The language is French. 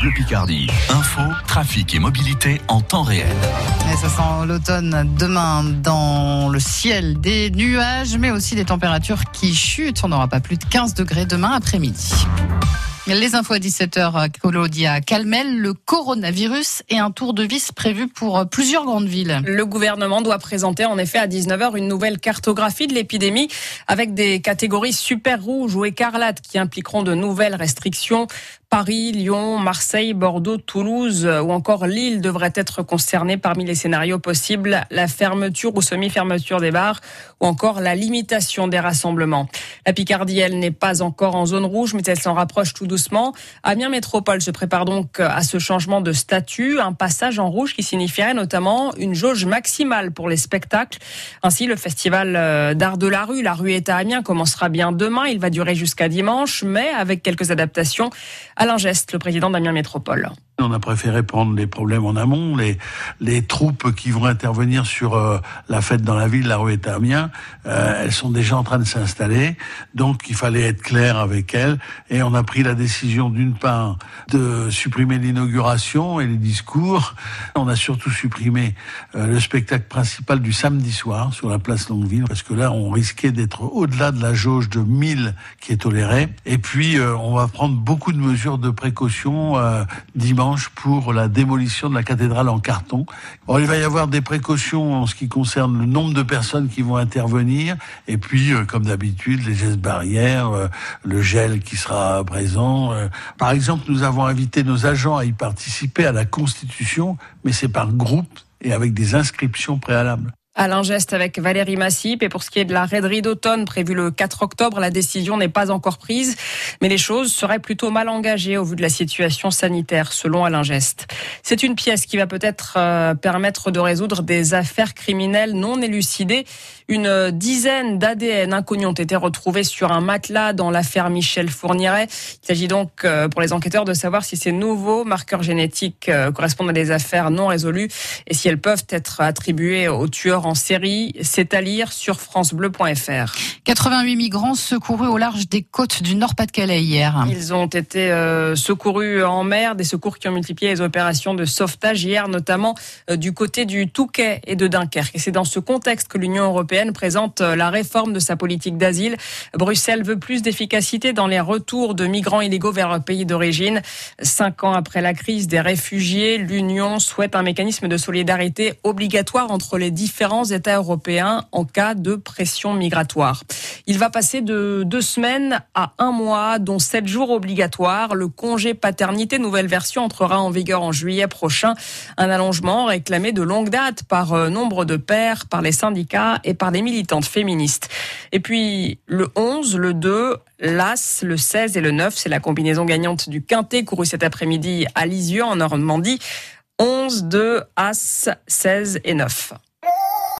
Bleu Picardie. Info, trafic et mobilité en temps réel. Et ça sent l'automne demain dans le ciel. Des nuages, mais aussi des températures qui chutent. On n'aura pas plus de 15 degrés demain après-midi. Les infos à 17h, Colodia Calmel, le coronavirus et un tour de vis prévu pour plusieurs grandes villes. Le gouvernement doit présenter en effet à 19h une nouvelle cartographie de l'épidémie avec des catégories super rouges ou écarlates qui impliqueront de nouvelles restrictions. Paris, Lyon, Marseille, Bordeaux, Toulouse ou encore Lille devraient être concernés parmi les scénarios possibles. La fermeture ou semi-fermeture des bars ou encore la limitation des rassemblements. La Picardie, elle, n'est pas encore en zone rouge, mais elle s'en rapproche tout doucement. Amiens Métropole se prépare donc à ce changement de statut, un passage en rouge qui signifierait notamment une jauge maximale pour les spectacles. Ainsi, le festival euh, d'art de la rue, la rue est à Amiens, commencera bien demain. Il va durer jusqu'à dimanche, mais avec quelques adaptations. Alain Geste, le président d'Amiens Métropole. On a préféré prendre les problèmes en amont, les, les troupes qui vont intervenir sur euh, la fête dans la ville, la rue est euh, elles sont déjà en train de s'installer, donc il fallait être clair avec elles, et on a pris la décision d'une part de supprimer l'inauguration et les discours, on a surtout supprimé euh, le spectacle principal du samedi soir sur la place Longueville, parce que là on risquait d'être au-delà de la jauge de 1000 qui est tolérée, et puis on va prendre beaucoup de mesures de précaution dimanche pour la démolition de la cathédrale en carton. il va y avoir des précautions en ce qui concerne le nombre de personnes qui vont intervenir, et puis, euh, comme d'habitude, les gestes barrières, euh, le gel qui sera présent. Euh. Par exemple, nous avons invité nos agents à y participer à la Constitution, mais c'est par groupe et avec des inscriptions préalables. Alain Geste avec Valérie Massip. Et pour ce qui est de la raiderie d'automne prévue le 4 octobre, la décision n'est pas encore prise. Mais les choses seraient plutôt mal engagées au vu de la situation sanitaire, selon Alain Geste. C'est une pièce qui va peut-être euh, permettre de résoudre des affaires criminelles non élucidées. Une dizaine d'ADN inconnus ont été retrouvés sur un matelas dans l'affaire Michel Fourniret. Il s'agit donc euh, pour les enquêteurs de savoir si ces nouveaux marqueurs génétiques euh, correspondent à des affaires non résolues et si elles peuvent être attribuées aux tueurs en série. C'est à lire sur francebleu.fr. 88 migrants secourus au large des côtes du Nord-Pas-de-Calais hier. Ils ont été euh, secourus en mer, des secours qui ont multiplié les opérations de sauvetage hier, notamment euh, du côté du Touquet et de Dunkerque. Et c'est dans ce contexte que l'Union européenne présente euh, la réforme de sa politique d'asile. Bruxelles veut plus d'efficacité dans les retours de migrants illégaux vers leur pays d'origine. Cinq ans après la crise des réfugiés, l'Union souhaite un mécanisme de solidarité obligatoire entre les différents États européens en cas de pression migratoire. Il va passer de deux semaines à un mois, dont sept jours obligatoires. Le congé paternité, nouvelle version, entrera en vigueur en juillet prochain. Un allongement réclamé de longue date par euh, nombre de pères, par les syndicats et par les militantes féministes. Et puis le 11, le 2, l'As, le 16 et le 9, c'est la combinaison gagnante du Quintet couru cet après-midi à Lisieux en Normandie. 11, 2, As, 16 et 9.